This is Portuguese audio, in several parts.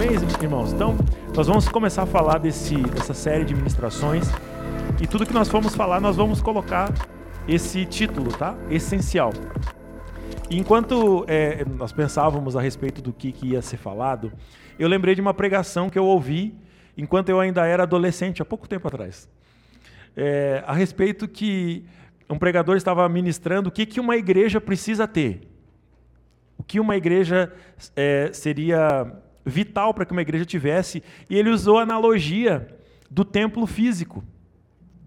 Amém, irmãos? Então, nós vamos começar a falar desse, dessa série de ministrações e tudo que nós formos falar, nós vamos colocar esse título, tá? Essencial. E enquanto é, nós pensávamos a respeito do que, que ia ser falado, eu lembrei de uma pregação que eu ouvi enquanto eu ainda era adolescente, há pouco tempo atrás, é, a respeito que um pregador estava ministrando o que, que uma igreja precisa ter. O que uma igreja é, seria vital para que uma igreja tivesse, e ele usou a analogia do templo físico,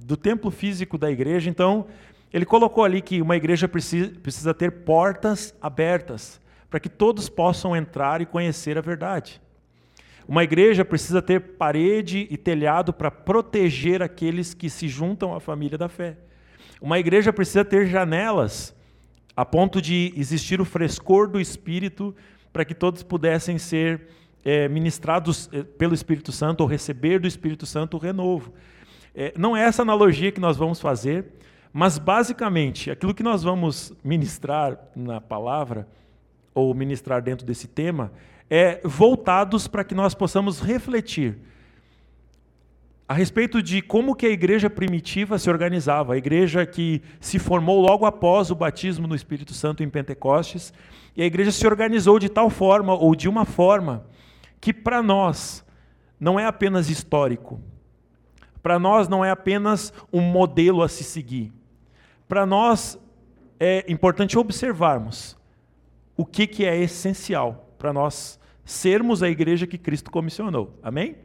do templo físico da igreja. Então, ele colocou ali que uma igreja precisa, precisa ter portas abertas para que todos possam entrar e conhecer a verdade. Uma igreja precisa ter parede e telhado para proteger aqueles que se juntam à família da fé. Uma igreja precisa ter janelas a ponto de existir o frescor do Espírito para que todos pudessem ser é, ministrados é, pelo Espírito Santo ou receber do Espírito Santo o renovo. É, não é essa analogia que nós vamos fazer, mas basicamente aquilo que nós vamos ministrar na palavra ou ministrar dentro desse tema é voltados para que nós possamos refletir a respeito de como que a igreja primitiva se organizava, a igreja que se formou logo após o batismo no Espírito Santo em Pentecostes, e a igreja se organizou de tal forma ou de uma forma que para nós não é apenas histórico, para nós não é apenas um modelo a se seguir. Para nós é importante observarmos o que, que é essencial para nós sermos a igreja que Cristo comissionou. Amém?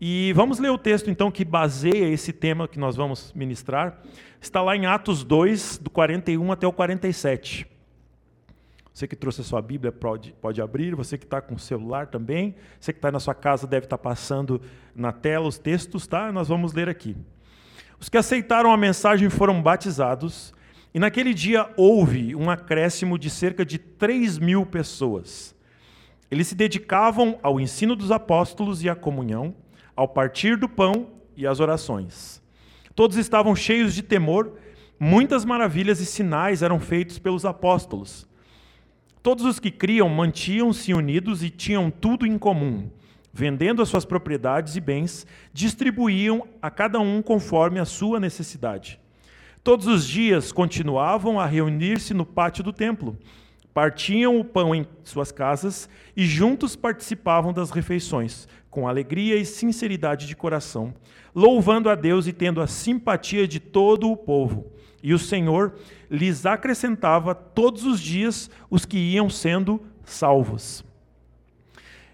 E vamos ler o texto então que baseia esse tema que nós vamos ministrar. Está lá em Atos 2, do 41 até o 47. Você que trouxe a sua Bíblia pode, pode abrir, você que está com o celular também, você que está na sua casa deve estar tá passando na tela os textos, tá? Nós vamos ler aqui. Os que aceitaram a mensagem foram batizados, e naquele dia houve um acréscimo de cerca de 3 mil pessoas. Eles se dedicavam ao ensino dos apóstolos e à comunhão, ao partir do pão e às orações. Todos estavam cheios de temor, muitas maravilhas e sinais eram feitos pelos apóstolos. Todos os que criam mantinham-se unidos e tinham tudo em comum. Vendendo as suas propriedades e bens, distribuíam a cada um conforme a sua necessidade. Todos os dias continuavam a reunir-se no pátio do templo, partiam o pão em suas casas e juntos participavam das refeições, com alegria e sinceridade de coração, louvando a Deus e tendo a simpatia de todo o povo. E o Senhor lhes acrescentava todos os dias os que iam sendo salvos.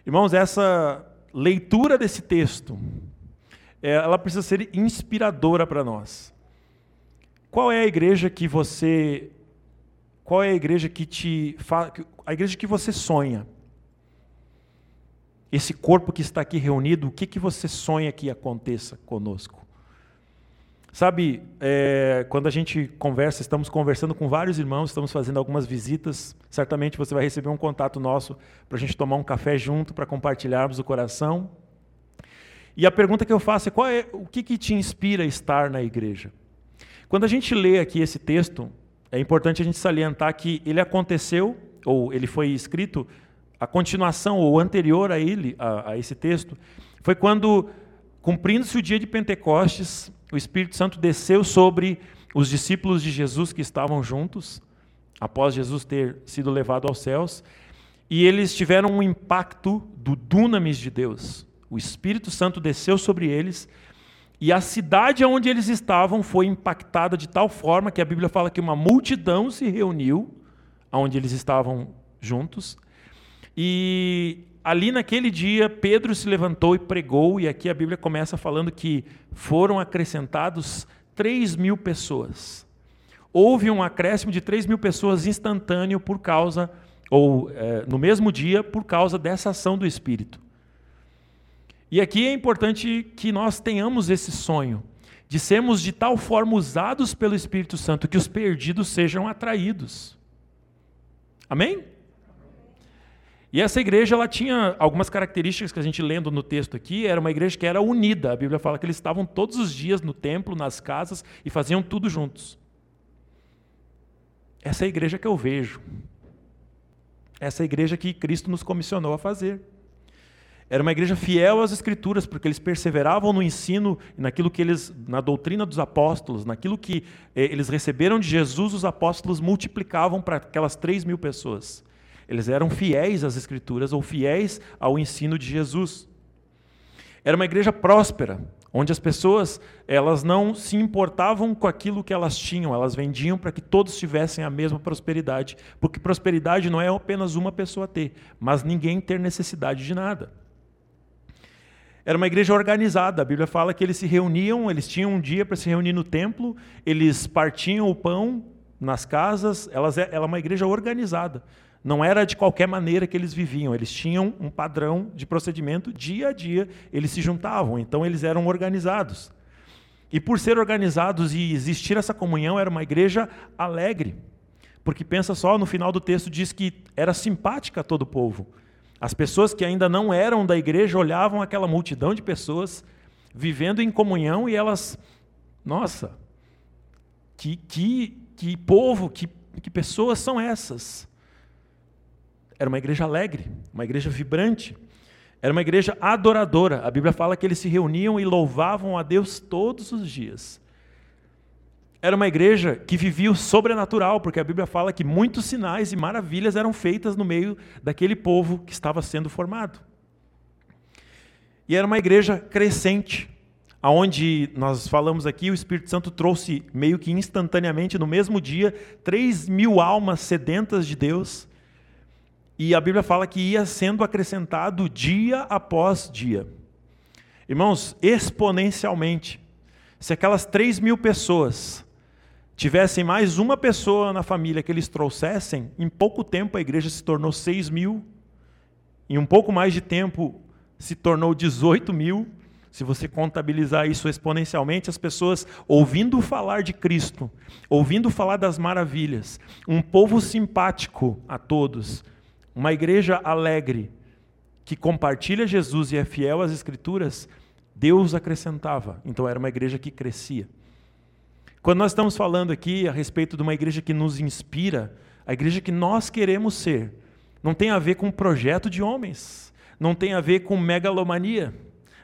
Irmãos, essa leitura desse texto, é, ela precisa ser inspiradora para nós. Qual é a igreja que você qual é a igreja que te a igreja que você sonha? Esse corpo que está aqui reunido, o que que você sonha que aconteça conosco? Sabe, é, quando a gente conversa, estamos conversando com vários irmãos, estamos fazendo algumas visitas, certamente você vai receber um contato nosso para a gente tomar um café junto, para compartilharmos o coração. E a pergunta que eu faço é, qual é o que, que te inspira a estar na igreja? Quando a gente lê aqui esse texto, é importante a gente salientar que ele aconteceu, ou ele foi escrito, a continuação ou anterior a ele, a, a esse texto, foi quando, cumprindo-se o dia de Pentecostes, o Espírito Santo desceu sobre os discípulos de Jesus que estavam juntos, após Jesus ter sido levado aos céus, e eles tiveram um impacto do dunamis de Deus. O Espírito Santo desceu sobre eles, e a cidade onde eles estavam foi impactada de tal forma que a Bíblia fala que uma multidão se reuniu onde eles estavam juntos. E ali naquele dia, Pedro se levantou e pregou, e aqui a Bíblia começa falando que foram acrescentados 3 mil pessoas. Houve um acréscimo de 3 mil pessoas instantâneo por causa, ou é, no mesmo dia, por causa dessa ação do Espírito. E aqui é importante que nós tenhamos esse sonho, de sermos de tal forma usados pelo Espírito Santo que os perdidos sejam atraídos. Amém? E essa igreja ela tinha algumas características que a gente lendo no texto aqui, era uma igreja que era unida. A Bíblia fala que eles estavam todos os dias no templo, nas casas e faziam tudo juntos. Essa é a igreja que eu vejo. Essa é a igreja que Cristo nos comissionou a fazer. Era uma igreja fiel às escrituras, porque eles perseveravam no ensino, naquilo que eles, na doutrina dos apóstolos, naquilo que eh, eles receberam de Jesus, os apóstolos multiplicavam para aquelas três mil pessoas. Eles eram fiéis às escrituras ou fiéis ao ensino de Jesus. Era uma igreja próspera, onde as pessoas elas não se importavam com aquilo que elas tinham, elas vendiam para que todos tivessem a mesma prosperidade, porque prosperidade não é apenas uma pessoa ter, mas ninguém ter necessidade de nada. Era uma igreja organizada. A Bíblia fala que eles se reuniam, eles tinham um dia para se reunir no templo, eles partiam o pão nas casas. Elas, ela é uma igreja organizada. Não era de qualquer maneira que eles viviam, eles tinham um padrão de procedimento, dia a dia eles se juntavam, então eles eram organizados. E por ser organizados e existir essa comunhão, era uma igreja alegre. Porque pensa só, no final do texto diz que era simpática a todo o povo. As pessoas que ainda não eram da igreja olhavam aquela multidão de pessoas vivendo em comunhão e elas, nossa, que, que, que povo, que, que pessoas são essas? Era uma igreja alegre, uma igreja vibrante, era uma igreja adoradora. A Bíblia fala que eles se reuniam e louvavam a Deus todos os dias. Era uma igreja que vivia o sobrenatural, porque a Bíblia fala que muitos sinais e maravilhas eram feitas no meio daquele povo que estava sendo formado. E era uma igreja crescente, aonde nós falamos aqui, o Espírito Santo trouxe meio que instantaneamente, no mesmo dia, três mil almas sedentas de Deus. E a Bíblia fala que ia sendo acrescentado dia após dia. Irmãos, exponencialmente. Se aquelas três mil pessoas tivessem mais uma pessoa na família que eles trouxessem, em pouco tempo a igreja se tornou 6 mil, em um pouco mais de tempo se tornou 18 mil. Se você contabilizar isso exponencialmente, as pessoas ouvindo falar de Cristo, ouvindo falar das maravilhas, um povo simpático a todos, uma igreja alegre, que compartilha Jesus e é fiel às Escrituras, Deus acrescentava. Então era uma igreja que crescia. Quando nós estamos falando aqui a respeito de uma igreja que nos inspira, a igreja que nós queremos ser, não tem a ver com projeto de homens, não tem a ver com megalomania,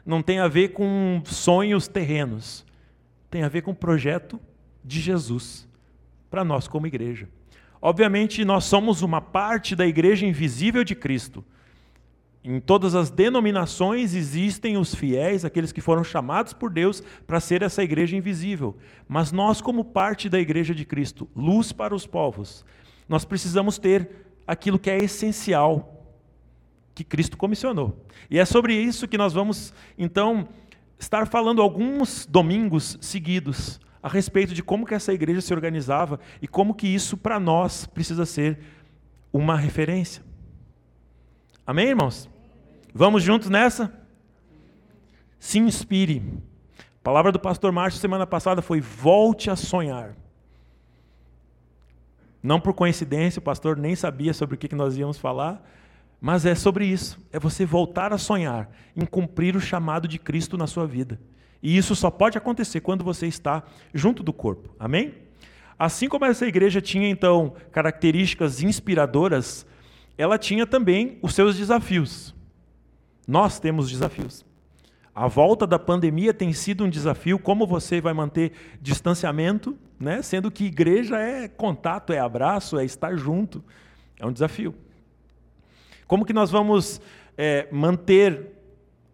não tem a ver com sonhos terrenos, tem a ver com o projeto de Jesus para nós como igreja. Obviamente, nós somos uma parte da igreja invisível de Cristo. Em todas as denominações existem os fiéis, aqueles que foram chamados por Deus para ser essa igreja invisível. Mas nós, como parte da igreja de Cristo, luz para os povos, nós precisamos ter aquilo que é essencial, que Cristo comissionou. E é sobre isso que nós vamos, então, estar falando alguns domingos seguidos a respeito de como que essa igreja se organizava e como que isso para nós precisa ser uma referência. Amém, irmãos? Vamos juntos nessa? Se inspire. A palavra do pastor Márcio semana passada foi volte a sonhar. Não por coincidência, o pastor nem sabia sobre o que nós íamos falar, mas é sobre isso. É você voltar a sonhar em cumprir o chamado de Cristo na sua vida. E isso só pode acontecer quando você está junto do corpo. Amém? Assim como essa igreja tinha então características inspiradoras, ela tinha também os seus desafios. Nós temos desafios. A volta da pandemia tem sido um desafio, como você vai manter distanciamento, né? sendo que igreja é contato, é abraço, é estar junto. É um desafio. Como que nós vamos é, manter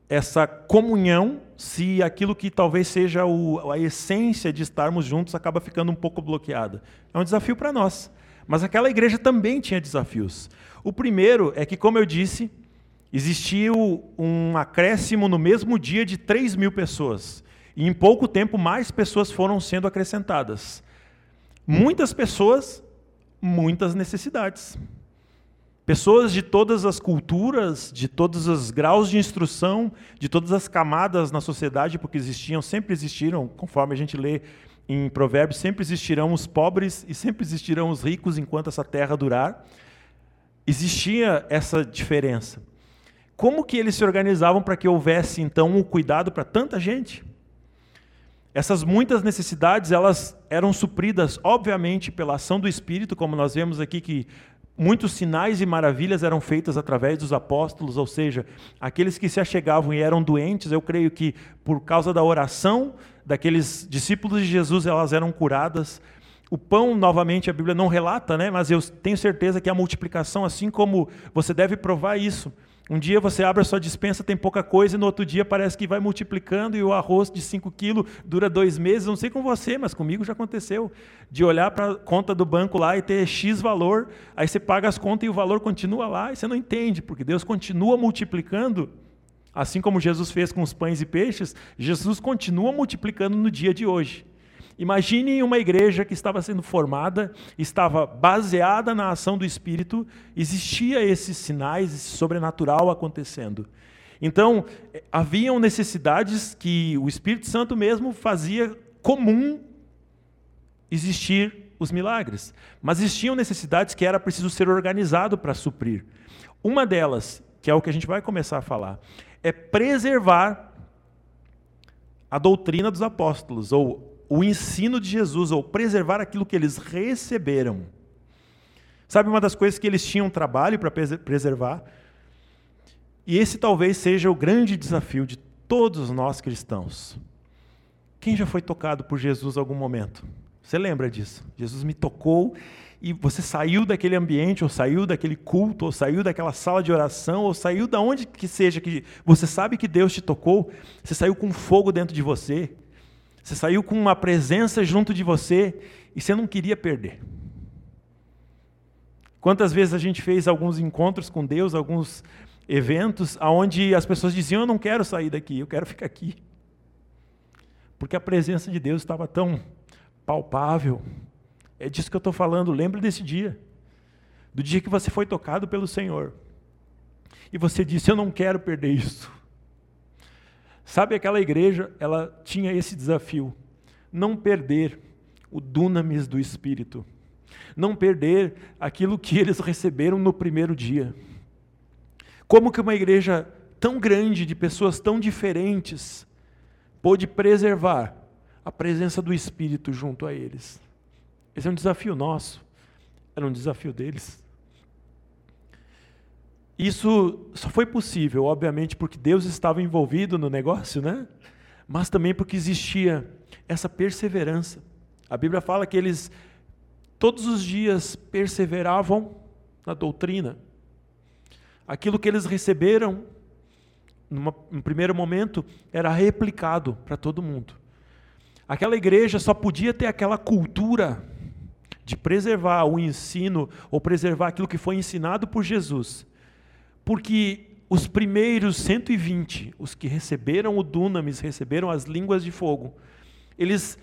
essa comunhão se aquilo que talvez seja o, a essência de estarmos juntos acaba ficando um pouco bloqueada? É um desafio para nós. Mas aquela igreja também tinha desafios. O primeiro é que, como eu disse, existiu um acréscimo no mesmo dia de 3 mil pessoas. E em pouco tempo, mais pessoas foram sendo acrescentadas. Muitas pessoas, muitas necessidades. Pessoas de todas as culturas, de todos os graus de instrução, de todas as camadas na sociedade, porque existiam, sempre existiram, conforme a gente lê em Provérbios, sempre existirão os pobres e sempre existirão os ricos enquanto essa terra durar. Existia essa diferença. Como que eles se organizavam para que houvesse então um cuidado para tanta gente? Essas muitas necessidades, elas eram supridas, obviamente, pela ação do Espírito, como nós vemos aqui que muitos sinais e maravilhas eram feitos através dos apóstolos, ou seja, aqueles que se achegavam e eram doentes, eu creio que por causa da oração daqueles discípulos de Jesus, elas eram curadas. O pão, novamente, a Bíblia não relata, né? mas eu tenho certeza que a multiplicação, assim como você deve provar isso, um dia você abre a sua dispensa, tem pouca coisa, e no outro dia parece que vai multiplicando e o arroz de 5 quilos dura dois meses. Não sei com você, mas comigo já aconteceu. De olhar para a conta do banco lá e ter X valor, aí você paga as contas e o valor continua lá, e você não entende, porque Deus continua multiplicando. Assim como Jesus fez com os pães e peixes, Jesus continua multiplicando no dia de hoje. Imagine uma igreja que estava sendo formada, estava baseada na ação do Espírito, existia esses sinais, esse sobrenatural acontecendo. Então, haviam necessidades que o Espírito Santo mesmo fazia comum existir os milagres. Mas existiam necessidades que era preciso ser organizado para suprir. Uma delas, que é o que a gente vai começar a falar, é preservar a doutrina dos apóstolos, ou o ensino de Jesus, ou preservar aquilo que eles receberam. Sabe uma das coisas que eles tinham trabalho para preservar? E esse talvez seja o grande desafio de todos nós cristãos. Quem já foi tocado por Jesus em algum momento? Você lembra disso? Jesus me tocou e você saiu daquele ambiente, ou saiu daquele culto, ou saiu daquela sala de oração, ou saiu da onde que seja que você sabe que Deus te tocou, você saiu com fogo dentro de você, você saiu com uma presença junto de você e você não queria perder. Quantas vezes a gente fez alguns encontros com Deus, alguns eventos, onde as pessoas diziam: Eu não quero sair daqui, eu quero ficar aqui. Porque a presença de Deus estava tão palpável. É disso que eu estou falando. Lembra desse dia. Do dia que você foi tocado pelo Senhor. E você disse: Eu não quero perder isso. Sabe aquela igreja, ela tinha esse desafio: não perder o dunamis do Espírito, não perder aquilo que eles receberam no primeiro dia. Como que uma igreja tão grande, de pessoas tão diferentes, pôde preservar a presença do Espírito junto a eles? Esse é um desafio nosso, era um desafio deles. Isso só foi possível, obviamente, porque Deus estava envolvido no negócio, né? Mas também porque existia essa perseverança. A Bíblia fala que eles todos os dias perseveravam na doutrina. Aquilo que eles receberam, numa, no primeiro momento, era replicado para todo mundo. Aquela igreja só podia ter aquela cultura de preservar o ensino ou preservar aquilo que foi ensinado por Jesus porque os primeiros 120, os que receberam o dunamis, receberam as línguas de fogo, eles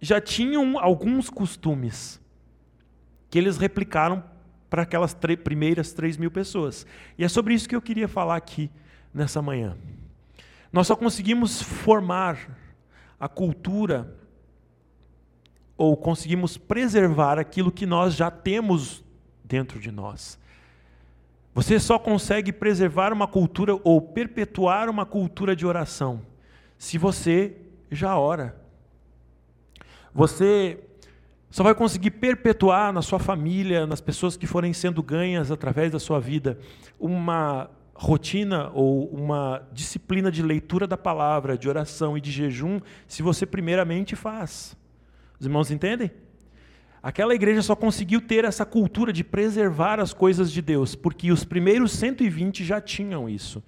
já tinham alguns costumes que eles replicaram para aquelas primeiras 3 mil pessoas. E é sobre isso que eu queria falar aqui nessa manhã. Nós só conseguimos formar a cultura ou conseguimos preservar aquilo que nós já temos dentro de nós. Você só consegue preservar uma cultura ou perpetuar uma cultura de oração se você já ora. Você só vai conseguir perpetuar na sua família, nas pessoas que forem sendo ganhas através da sua vida, uma rotina ou uma disciplina de leitura da palavra, de oração e de jejum, se você primeiramente faz. Os irmãos entendem? Aquela igreja só conseguiu ter essa cultura de preservar as coisas de Deus, porque os primeiros 120 já tinham isso.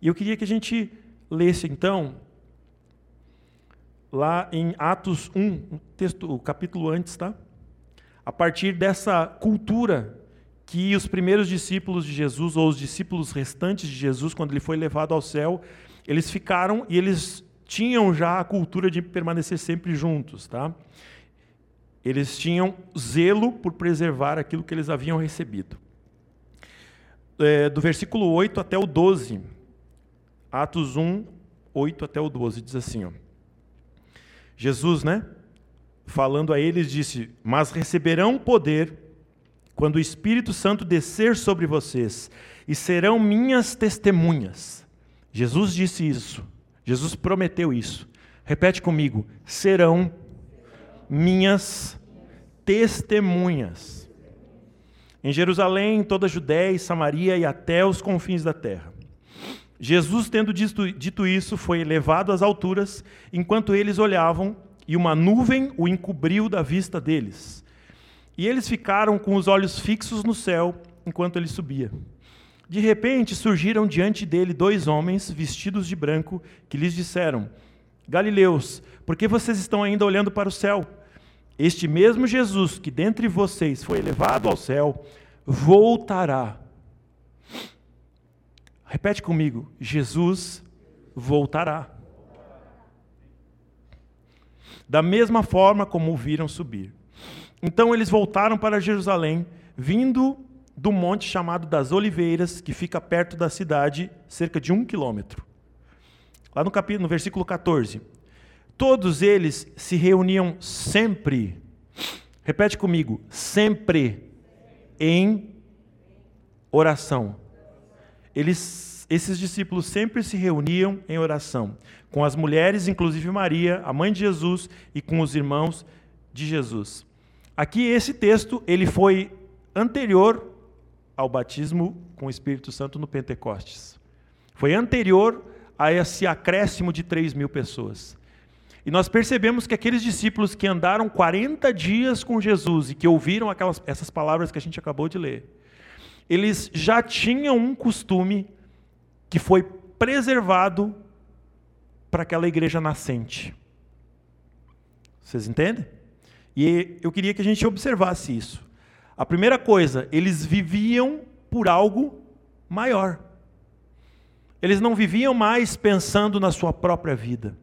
E eu queria que a gente lesse então, lá em Atos 1, o, texto, o capítulo antes, tá? A partir dessa cultura que os primeiros discípulos de Jesus, ou os discípulos restantes de Jesus, quando ele foi levado ao céu, eles ficaram e eles tinham já a cultura de permanecer sempre juntos, tá? Eles tinham zelo por preservar aquilo que eles haviam recebido. É, do versículo 8 até o 12, Atos 1, 8 até o 12, diz assim: ó, Jesus, né, falando a eles, disse: Mas receberão poder quando o Espírito Santo descer sobre vocês, e serão minhas testemunhas. Jesus disse isso, Jesus prometeu isso. Repete comigo: serão minhas testemunhas em Jerusalém, em toda a Judéia e Samaria e até os confins da terra. Jesus, tendo dito, dito isso, foi levado às alturas, enquanto eles olhavam, e uma nuvem o encobriu da vista deles. E eles ficaram com os olhos fixos no céu enquanto ele subia. De repente surgiram diante dele dois homens vestidos de branco que lhes disseram: Galileus, por que vocês estão ainda olhando para o céu? Este mesmo Jesus que dentre vocês foi elevado ao céu, voltará. Repete comigo: Jesus voltará. Da mesma forma como o viram subir. Então eles voltaram para Jerusalém, vindo do monte chamado das Oliveiras, que fica perto da cidade, cerca de um quilômetro. Lá no, capítulo, no versículo 14. Todos eles se reuniam sempre, repete comigo, sempre em oração. Eles, esses discípulos sempre se reuniam em oração, com as mulheres, inclusive Maria, a mãe de Jesus, e com os irmãos de Jesus. Aqui esse texto ele foi anterior ao batismo com o Espírito Santo no Pentecostes. Foi anterior a esse acréscimo de 3 mil pessoas. E nós percebemos que aqueles discípulos que andaram 40 dias com Jesus e que ouviram aquelas, essas palavras que a gente acabou de ler, eles já tinham um costume que foi preservado para aquela igreja nascente. Vocês entendem? E eu queria que a gente observasse isso. A primeira coisa, eles viviam por algo maior. Eles não viviam mais pensando na sua própria vida.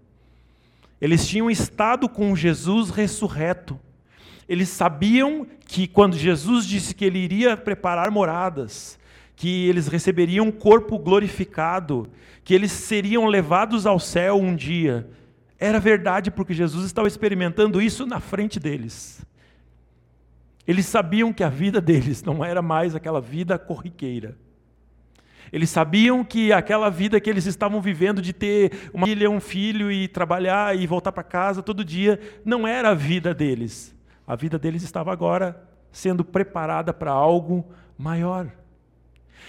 Eles tinham estado com Jesus ressurreto. Eles sabiam que quando Jesus disse que ele iria preparar moradas, que eles receberiam um corpo glorificado, que eles seriam levados ao céu um dia, era verdade porque Jesus estava experimentando isso na frente deles. Eles sabiam que a vida deles não era mais aquela vida corriqueira. Eles sabiam que aquela vida que eles estavam vivendo de ter uma filha, um filho e trabalhar e voltar para casa todo dia, não era a vida deles. A vida deles estava agora sendo preparada para algo maior.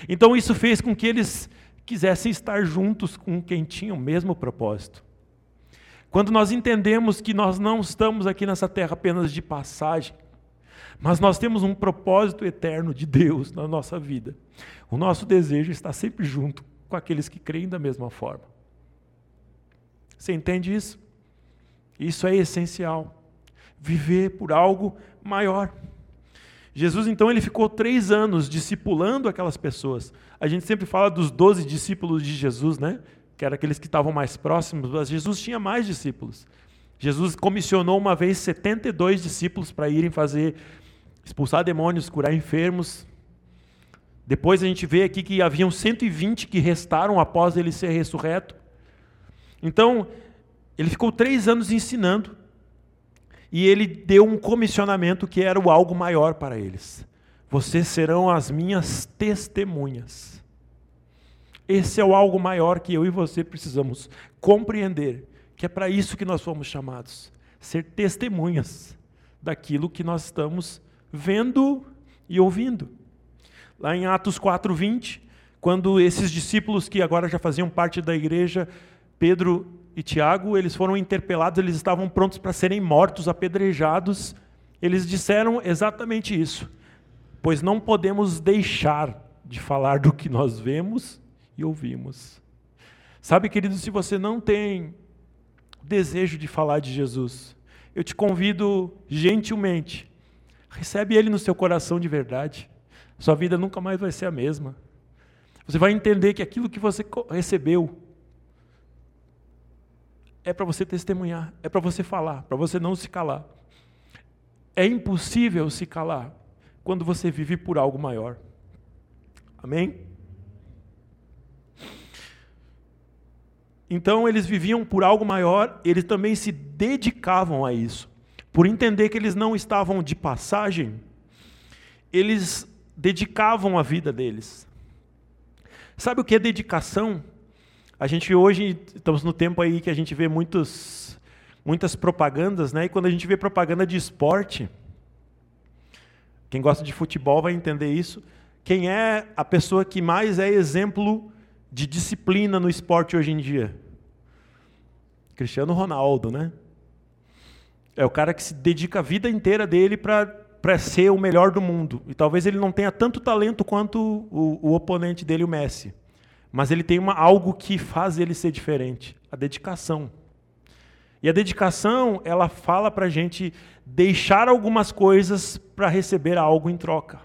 Então isso fez com que eles quisessem estar juntos com quem tinha o mesmo propósito. Quando nós entendemos que nós não estamos aqui nessa terra apenas de passagem, mas nós temos um propósito eterno de Deus na nossa vida. O nosso desejo está sempre junto com aqueles que creem da mesma forma. Você entende isso? Isso é essencial. Viver por algo maior. Jesus, então, ele ficou três anos discipulando aquelas pessoas. A gente sempre fala dos doze discípulos de Jesus, né? Que eram aqueles que estavam mais próximos, mas Jesus tinha mais discípulos. Jesus comissionou uma vez 72 discípulos para irem fazer expulsar demônios, curar enfermos. Depois a gente vê aqui que haviam 120 que restaram após ele ser ressurreto. Então, ele ficou três anos ensinando. E ele deu um comissionamento que era o algo maior para eles. Vocês serão as minhas testemunhas. Esse é o algo maior que eu e você precisamos compreender, que é para isso que nós fomos chamados, ser testemunhas daquilo que nós estamos vendo e ouvindo. Lá em Atos 4:20, quando esses discípulos que agora já faziam parte da igreja, Pedro e Tiago, eles foram interpelados, eles estavam prontos para serem mortos, apedrejados. Eles disseram exatamente isso. Pois não podemos deixar de falar do que nós vemos e ouvimos. Sabe, querido, se você não tem desejo de falar de Jesus, eu te convido gentilmente Recebe Ele no seu coração de verdade. Sua vida nunca mais vai ser a mesma. Você vai entender que aquilo que você recebeu é para você testemunhar, é para você falar, para você não se calar. É impossível se calar quando você vive por algo maior. Amém? Então eles viviam por algo maior, eles também se dedicavam a isso por entender que eles não estavam de passagem, eles dedicavam a vida deles. Sabe o que é dedicação? A gente hoje estamos no tempo aí que a gente vê muitos, muitas propagandas, né? E quando a gente vê propaganda de esporte, Quem gosta de futebol vai entender isso. Quem é a pessoa que mais é exemplo de disciplina no esporte hoje em dia? Cristiano Ronaldo, né? É o cara que se dedica a vida inteira dele para ser o melhor do mundo. E talvez ele não tenha tanto talento quanto o, o oponente dele, o Messi. Mas ele tem uma, algo que faz ele ser diferente: a dedicação. E a dedicação, ela fala para a gente deixar algumas coisas para receber algo em troca.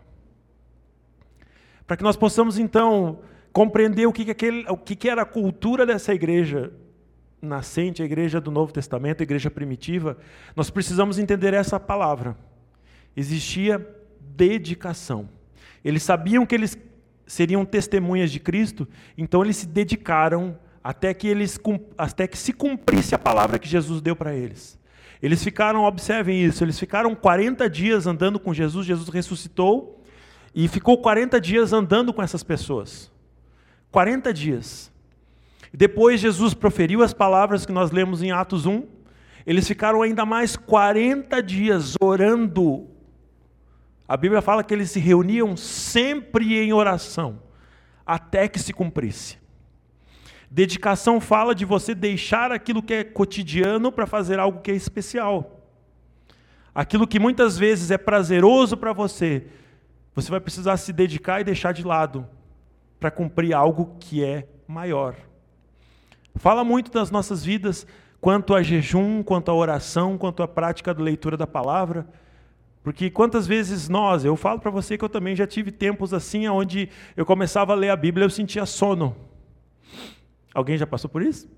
Para que nós possamos, então, compreender o que, que, aquele, o que, que era a cultura dessa igreja nascente, a igreja do Novo Testamento, a igreja primitiva, nós precisamos entender essa palavra. Existia dedicação. Eles sabiam que eles seriam testemunhas de Cristo, então eles se dedicaram até que, eles, até que se cumprisse a palavra que Jesus deu para eles. Eles ficaram, observem isso, eles ficaram 40 dias andando com Jesus, Jesus ressuscitou e ficou 40 dias andando com essas pessoas. 40 dias. Depois Jesus proferiu as palavras que nós lemos em Atos 1. Eles ficaram ainda mais 40 dias orando. A Bíblia fala que eles se reuniam sempre em oração, até que se cumprisse. Dedicação fala de você deixar aquilo que é cotidiano para fazer algo que é especial. Aquilo que muitas vezes é prazeroso para você, você vai precisar se dedicar e deixar de lado para cumprir algo que é maior. Fala muito das nossas vidas quanto a jejum, quanto a oração, quanto a prática da leitura da palavra. Porque quantas vezes nós, eu falo para você que eu também já tive tempos assim, onde eu começava a ler a Bíblia e eu sentia sono. Alguém já passou por isso?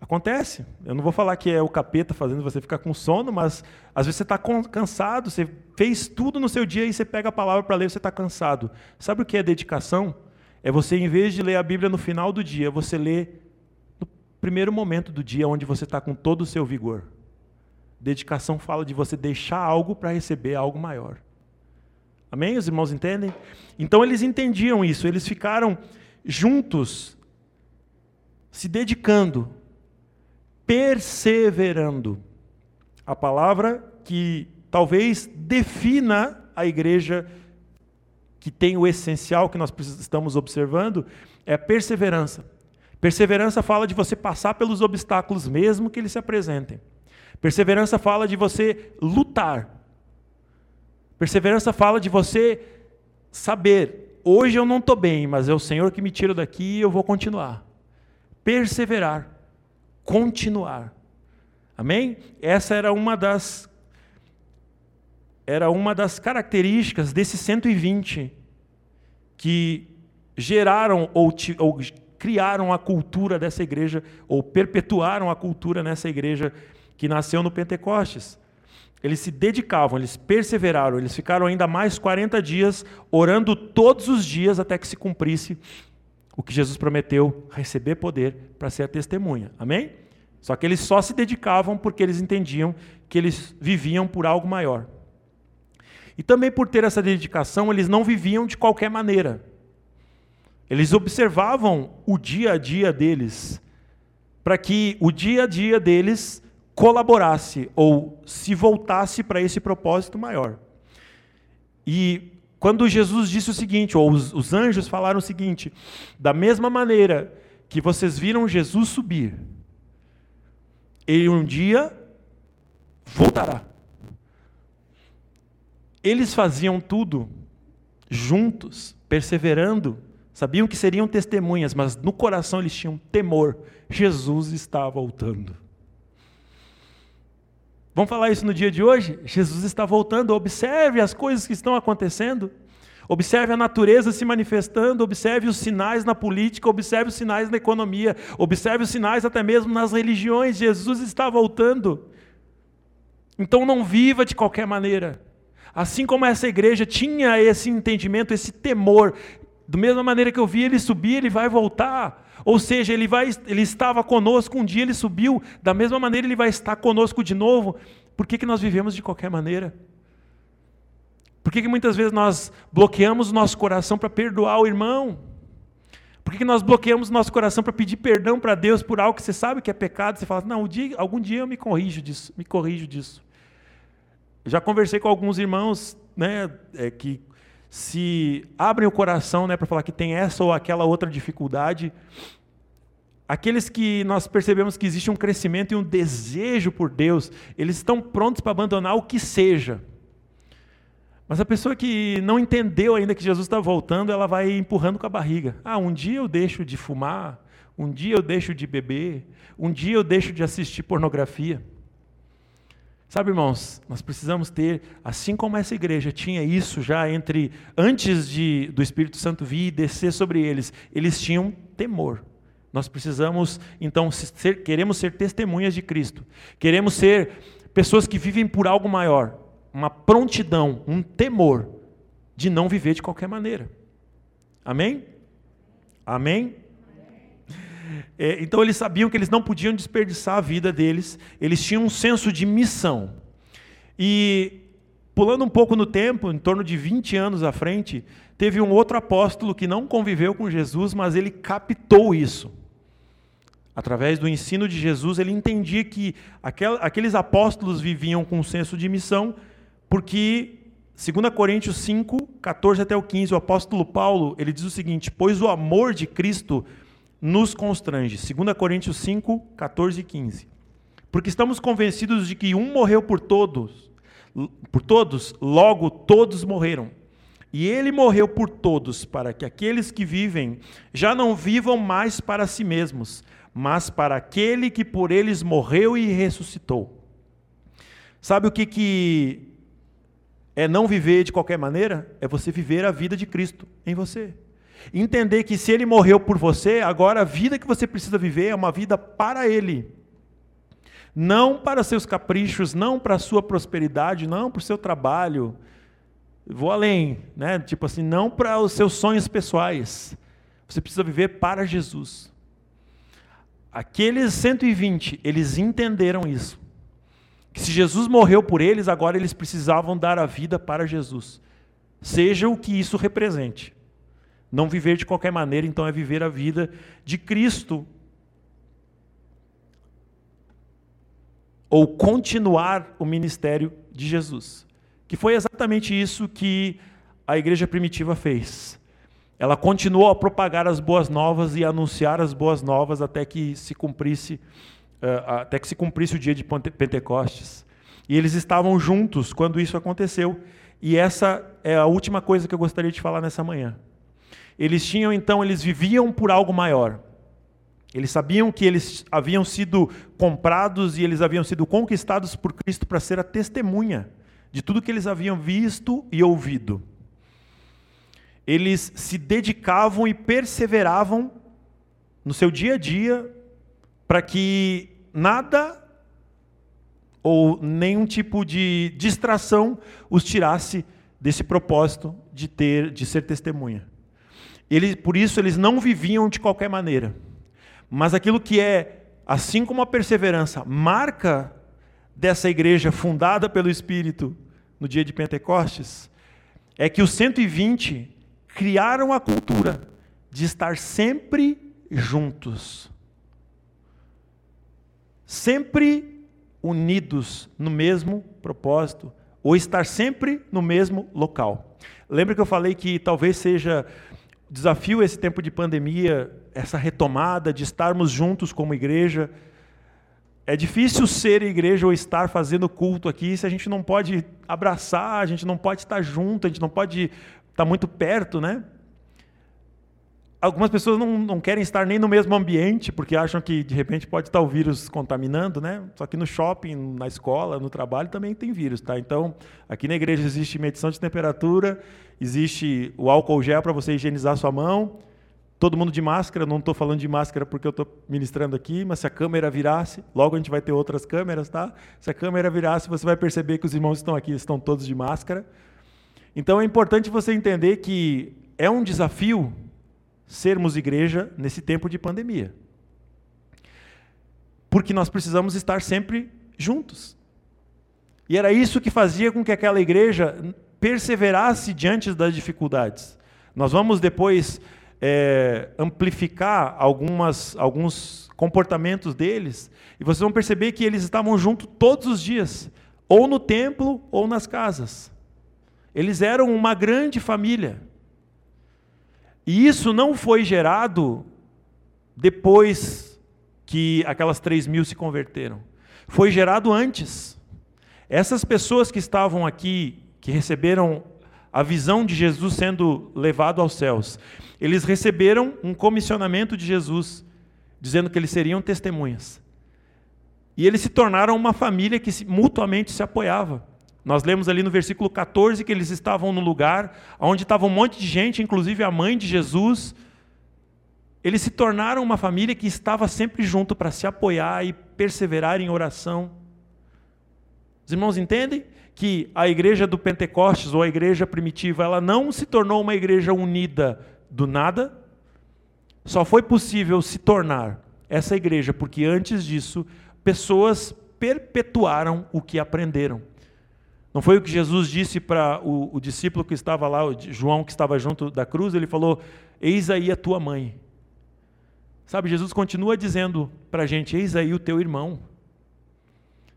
Acontece. Eu não vou falar que é o capeta fazendo você ficar com sono, mas às vezes você está cansado, você fez tudo no seu dia e você pega a palavra para ler e você está cansado. Sabe o que é dedicação? É você, em vez de ler a Bíblia no final do dia, você lê no primeiro momento do dia, onde você está com todo o seu vigor. Dedicação fala de você deixar algo para receber algo maior. Amém? Os irmãos entendem? Então eles entendiam isso, eles ficaram juntos se dedicando, perseverando. A palavra que talvez defina a igreja que tem o essencial que nós estamos observando é perseverança. Perseverança fala de você passar pelos obstáculos mesmo que eles se apresentem. Perseverança fala de você lutar. Perseverança fala de você saber, hoje eu não estou bem, mas é o Senhor que me tira daqui e eu vou continuar perseverar, continuar. Amém? Essa era uma das era uma das características desses 120 que geraram ou, ou criaram a cultura dessa igreja ou perpetuaram a cultura nessa igreja que nasceu no Pentecostes. Eles se dedicavam, eles perseveraram, eles ficaram ainda mais 40 dias orando todos os dias até que se cumprisse o que Jesus prometeu, receber poder para ser a testemunha. Amém? Só que eles só se dedicavam porque eles entendiam que eles viviam por algo maior. E também por ter essa dedicação, eles não viviam de qualquer maneira. Eles observavam o dia a dia deles, para que o dia a dia deles colaborasse ou se voltasse para esse propósito maior. E quando Jesus disse o seguinte, ou os, os anjos falaram o seguinte: da mesma maneira que vocês viram Jesus subir, ele um dia voltará. Eles faziam tudo juntos, perseverando, sabiam que seriam testemunhas, mas no coração eles tinham temor. Jesus está voltando. Vamos falar isso no dia de hoje? Jesus está voltando, observe as coisas que estão acontecendo. Observe a natureza se manifestando, observe os sinais na política, observe os sinais na economia, observe os sinais até mesmo nas religiões. Jesus está voltando. Então não viva de qualquer maneira. Assim como essa igreja tinha esse entendimento, esse temor, da mesma maneira que eu vi ele subir, ele vai voltar. Ou seja, ele, vai, ele estava conosco, um dia ele subiu, da mesma maneira ele vai estar conosco de novo. Por que, que nós vivemos de qualquer maneira? Por que, que muitas vezes nós bloqueamos o nosso coração para perdoar o irmão? Por que, que nós bloqueamos o nosso coração para pedir perdão para Deus por algo que você sabe que é pecado? Você fala, não, dia, algum dia eu me corrijo disso, me corrijo disso. Já conversei com alguns irmãos né, é, que se abrem o coração né, para falar que tem essa ou aquela outra dificuldade. Aqueles que nós percebemos que existe um crescimento e um desejo por Deus, eles estão prontos para abandonar o que seja. Mas a pessoa que não entendeu ainda que Jesus está voltando, ela vai empurrando com a barriga. Ah, um dia eu deixo de fumar, um dia eu deixo de beber, um dia eu deixo de assistir pornografia. Sabe, irmãos, nós precisamos ter, assim como essa igreja tinha isso já entre antes de do Espírito Santo vir e descer sobre eles, eles tinham temor. Nós precisamos, então, ser, queremos ser testemunhas de Cristo. Queremos ser pessoas que vivem por algo maior, uma prontidão, um temor de não viver de qualquer maneira. Amém? Amém? É, então eles sabiam que eles não podiam desperdiçar a vida deles, eles tinham um senso de missão. E pulando um pouco no tempo, em torno de 20 anos à frente, teve um outro apóstolo que não conviveu com Jesus, mas ele captou isso. Através do ensino de Jesus, ele entendia que aqueles apóstolos viviam com um senso de missão, porque 2 Coríntios 5, 14 até o 15, o apóstolo Paulo, ele diz o seguinte: "Pois o amor de Cristo nos constrange. 2 Coríntios 5, 14 e 15. Porque estamos convencidos de que um morreu por todos, por todos, logo todos morreram. E ele morreu por todos, para que aqueles que vivem já não vivam mais para si mesmos, mas para aquele que por eles morreu e ressuscitou. Sabe o que, que é não viver de qualquer maneira? É você viver a vida de Cristo em você. Entender que se ele morreu por você, agora a vida que você precisa viver é uma vida para ele. Não para seus caprichos, não para sua prosperidade, não para o seu trabalho. Vou além, né? Tipo assim, não para os seus sonhos pessoais. Você precisa viver para Jesus. Aqueles 120, eles entenderam isso. Que se Jesus morreu por eles, agora eles precisavam dar a vida para Jesus. Seja o que isso represente. Não viver de qualquer maneira, então, é viver a vida de Cristo. Ou continuar o ministério de Jesus. Que foi exatamente isso que a igreja primitiva fez. Ela continuou a propagar as boas novas e anunciar as boas novas até que se cumprisse uh, até que se cumprisse o dia de Pentecostes. E eles estavam juntos quando isso aconteceu. E essa é a última coisa que eu gostaria de falar nessa manhã. Eles tinham então, eles viviam por algo maior. Eles sabiam que eles haviam sido comprados e eles haviam sido conquistados por Cristo para ser a testemunha de tudo que eles haviam visto e ouvido. Eles se dedicavam e perseveravam no seu dia a dia para que nada ou nenhum tipo de distração os tirasse desse propósito de ter de ser testemunha. Ele, por isso eles não viviam de qualquer maneira. Mas aquilo que é, assim como a perseverança, marca dessa igreja fundada pelo Espírito no dia de Pentecostes, é que os 120 criaram a cultura de estar sempre juntos. Sempre unidos no mesmo propósito, ou estar sempre no mesmo local. Lembra que eu falei que talvez seja desafio esse tempo de pandemia, essa retomada de estarmos juntos como igreja. É difícil ser igreja ou estar fazendo culto aqui se a gente não pode abraçar, a gente não pode estar junto, a gente não pode estar muito perto, né? Algumas pessoas não, não querem estar nem no mesmo ambiente, porque acham que de repente pode estar o vírus contaminando, né? Só que no shopping, na escola, no trabalho também tem vírus, tá? Então, aqui na igreja existe medição de temperatura, existe o álcool gel para você higienizar sua mão, todo mundo de máscara, não estou falando de máscara porque eu estou ministrando aqui, mas se a câmera virasse, logo a gente vai ter outras câmeras, tá? Se a câmera virasse, você vai perceber que os irmãos estão aqui, estão todos de máscara. Então é importante você entender que é um desafio sermos igreja nesse tempo de pandemia. Porque nós precisamos estar sempre juntos. E era isso que fazia com que aquela igreja perseverasse diante das dificuldades. Nós vamos depois é, amplificar algumas, alguns comportamentos deles, e vocês vão perceber que eles estavam juntos todos os dias, ou no templo ou nas casas. Eles eram uma grande família. E isso não foi gerado depois que aquelas três mil se converteram. Foi gerado antes. Essas pessoas que estavam aqui, que receberam a visão de Jesus sendo levado aos céus, eles receberam um comissionamento de Jesus, dizendo que eles seriam testemunhas. E eles se tornaram uma família que mutuamente se apoiava. Nós lemos ali no versículo 14 que eles estavam no lugar onde estava um monte de gente, inclusive a mãe de Jesus. Eles se tornaram uma família que estava sempre junto para se apoiar e perseverar em oração. Os irmãos entendem que a igreja do Pentecostes ou a igreja primitiva, ela não se tornou uma igreja unida do nada. Só foi possível se tornar essa igreja porque antes disso pessoas perpetuaram o que aprenderam. Não foi o que Jesus disse para o, o, discípulo que estava lá, o João que estava junto da cruz? Ele falou: Eis aí a tua mãe. Sabe, Jesus continua dizendo para a gente: Eis aí o teu irmão.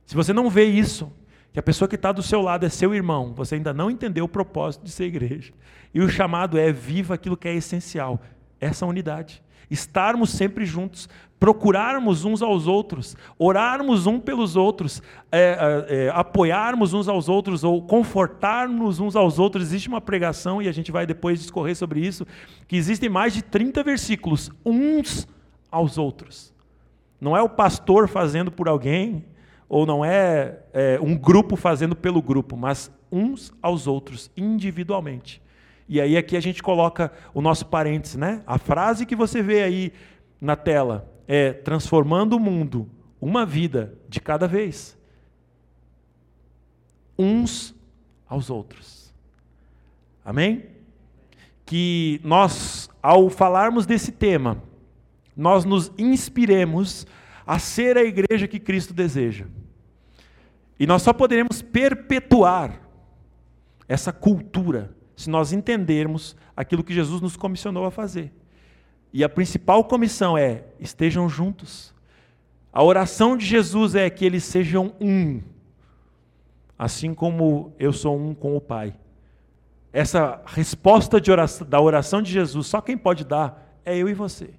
Se você não vê isso, que a pessoa que está do seu lado é seu irmão, você ainda não entendeu o propósito de ser igreja. E o chamado é: viva aquilo que é essencial, essa unidade estarmos sempre juntos, procurarmos uns aos outros, orarmos um pelos outros, é, é, é, apoiarmos uns aos outros ou confortarmos uns aos outros. Existe uma pregação, e a gente vai depois discorrer sobre isso, que existem mais de 30 versículos, uns aos outros. Não é o pastor fazendo por alguém, ou não é, é um grupo fazendo pelo grupo, mas uns aos outros, individualmente. E aí aqui a gente coloca o nosso parênteses, né? A frase que você vê aí na tela é transformando o mundo, uma vida de cada vez. Uns aos outros. Amém? Que nós, ao falarmos desse tema, nós nos inspiremos a ser a igreja que Cristo deseja. E nós só poderemos perpetuar essa cultura se nós entendermos aquilo que Jesus nos comissionou a fazer. E a principal comissão é: estejam juntos. A oração de Jesus é que eles sejam um, assim como eu sou um com o Pai. Essa resposta oração, da oração de Jesus, só quem pode dar é eu e você.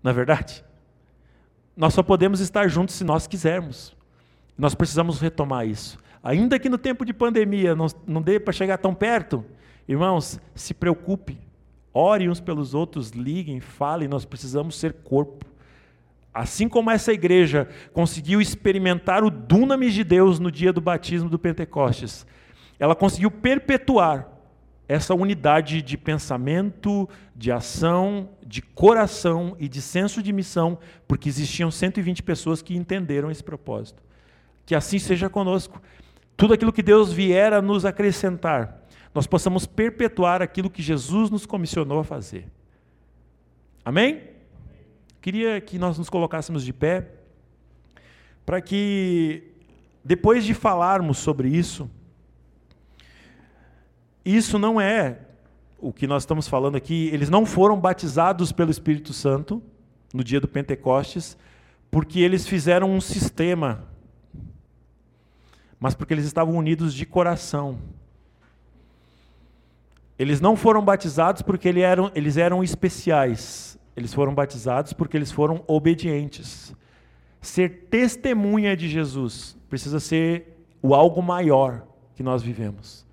Não é verdade? Nós só podemos estar juntos se nós quisermos. Nós precisamos retomar isso. Ainda que no tempo de pandemia não, não dê para chegar tão perto, irmãos, se preocupe, ore uns pelos outros, liguem, falem, nós precisamos ser corpo. Assim como essa igreja conseguiu experimentar o dunamis de Deus no dia do batismo do Pentecostes, ela conseguiu perpetuar essa unidade de pensamento, de ação, de coração e de senso de missão, porque existiam 120 pessoas que entenderam esse propósito. Que assim seja conosco tudo aquilo que Deus vier a nos acrescentar, nós possamos perpetuar aquilo que Jesus nos comissionou a fazer. Amém? Queria que nós nos colocássemos de pé, para que, depois de falarmos sobre isso, isso não é o que nós estamos falando aqui, eles não foram batizados pelo Espírito Santo no dia do Pentecostes, porque eles fizeram um sistema mas porque eles estavam unidos de coração. Eles não foram batizados porque eles eram, eles eram especiais. Eles foram batizados porque eles foram obedientes. Ser testemunha de Jesus precisa ser o algo maior que nós vivemos.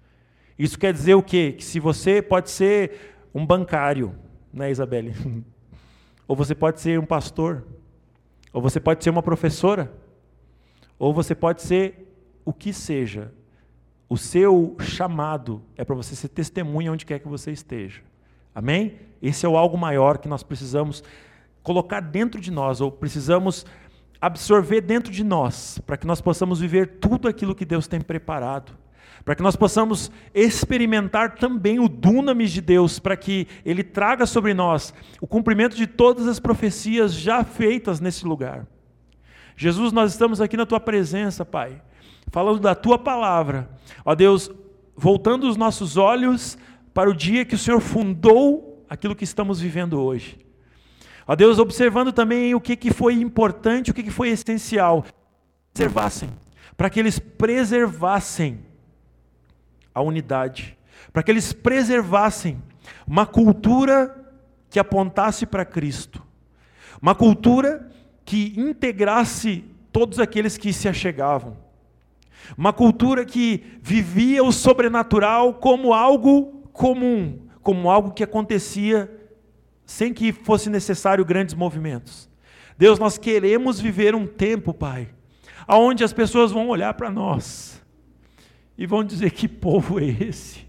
Isso quer dizer o quê? Que se você pode ser um bancário, né, Isabelle? ou você pode ser um pastor, ou você pode ser uma professora, ou você pode ser o que seja, o seu chamado é para você ser testemunha onde quer que você esteja. Amém? Esse é o algo maior que nós precisamos colocar dentro de nós, ou precisamos absorver dentro de nós, para que nós possamos viver tudo aquilo que Deus tem preparado. Para que nós possamos experimentar também o dunamis de Deus, para que Ele traga sobre nós o cumprimento de todas as profecias já feitas nesse lugar. Jesus, nós estamos aqui na Tua presença, Pai falando da tua palavra. Ó Deus, voltando os nossos olhos para o dia que o Senhor fundou aquilo que estamos vivendo hoje. Ó Deus, observando também o que, que foi importante, o que, que foi essencial. Observassem. para que eles preservassem a unidade, para que eles preservassem uma cultura que apontasse para Cristo, uma cultura que integrasse todos aqueles que se achegavam, uma cultura que vivia o sobrenatural como algo comum, como algo que acontecia sem que fosse necessário grandes movimentos. Deus, nós queremos viver um tempo, Pai, aonde as pessoas vão olhar para nós e vão dizer: que povo é esse?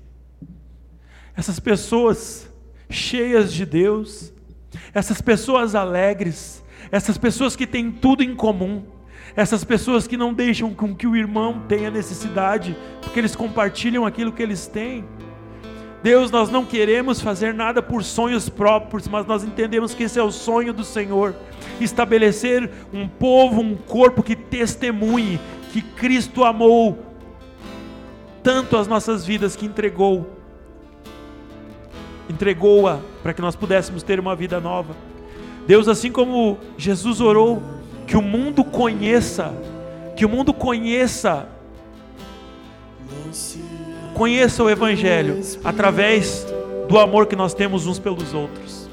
Essas pessoas cheias de Deus, essas pessoas alegres, essas pessoas que têm tudo em comum, essas pessoas que não deixam com que o irmão tenha necessidade, porque eles compartilham aquilo que eles têm. Deus, nós não queremos fazer nada por sonhos próprios, mas nós entendemos que esse é o sonho do Senhor estabelecer um povo, um corpo que testemunhe que Cristo amou tanto as nossas vidas que entregou entregou-a para que nós pudéssemos ter uma vida nova. Deus, assim como Jesus orou, que o mundo conheça, que o mundo conheça conheça o Evangelho através do amor que nós temos uns pelos outros.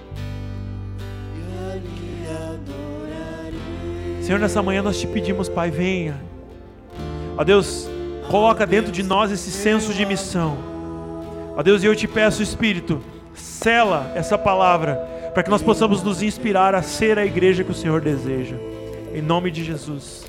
Senhor, nessa manhã nós te pedimos, Pai, venha. Ó Deus, coloca dentro de nós esse senso de missão. Ó Deus, e eu te peço, Espírito, sela essa palavra, para que nós possamos nos inspirar a ser a igreja que o Senhor deseja. Em nome de Jesus.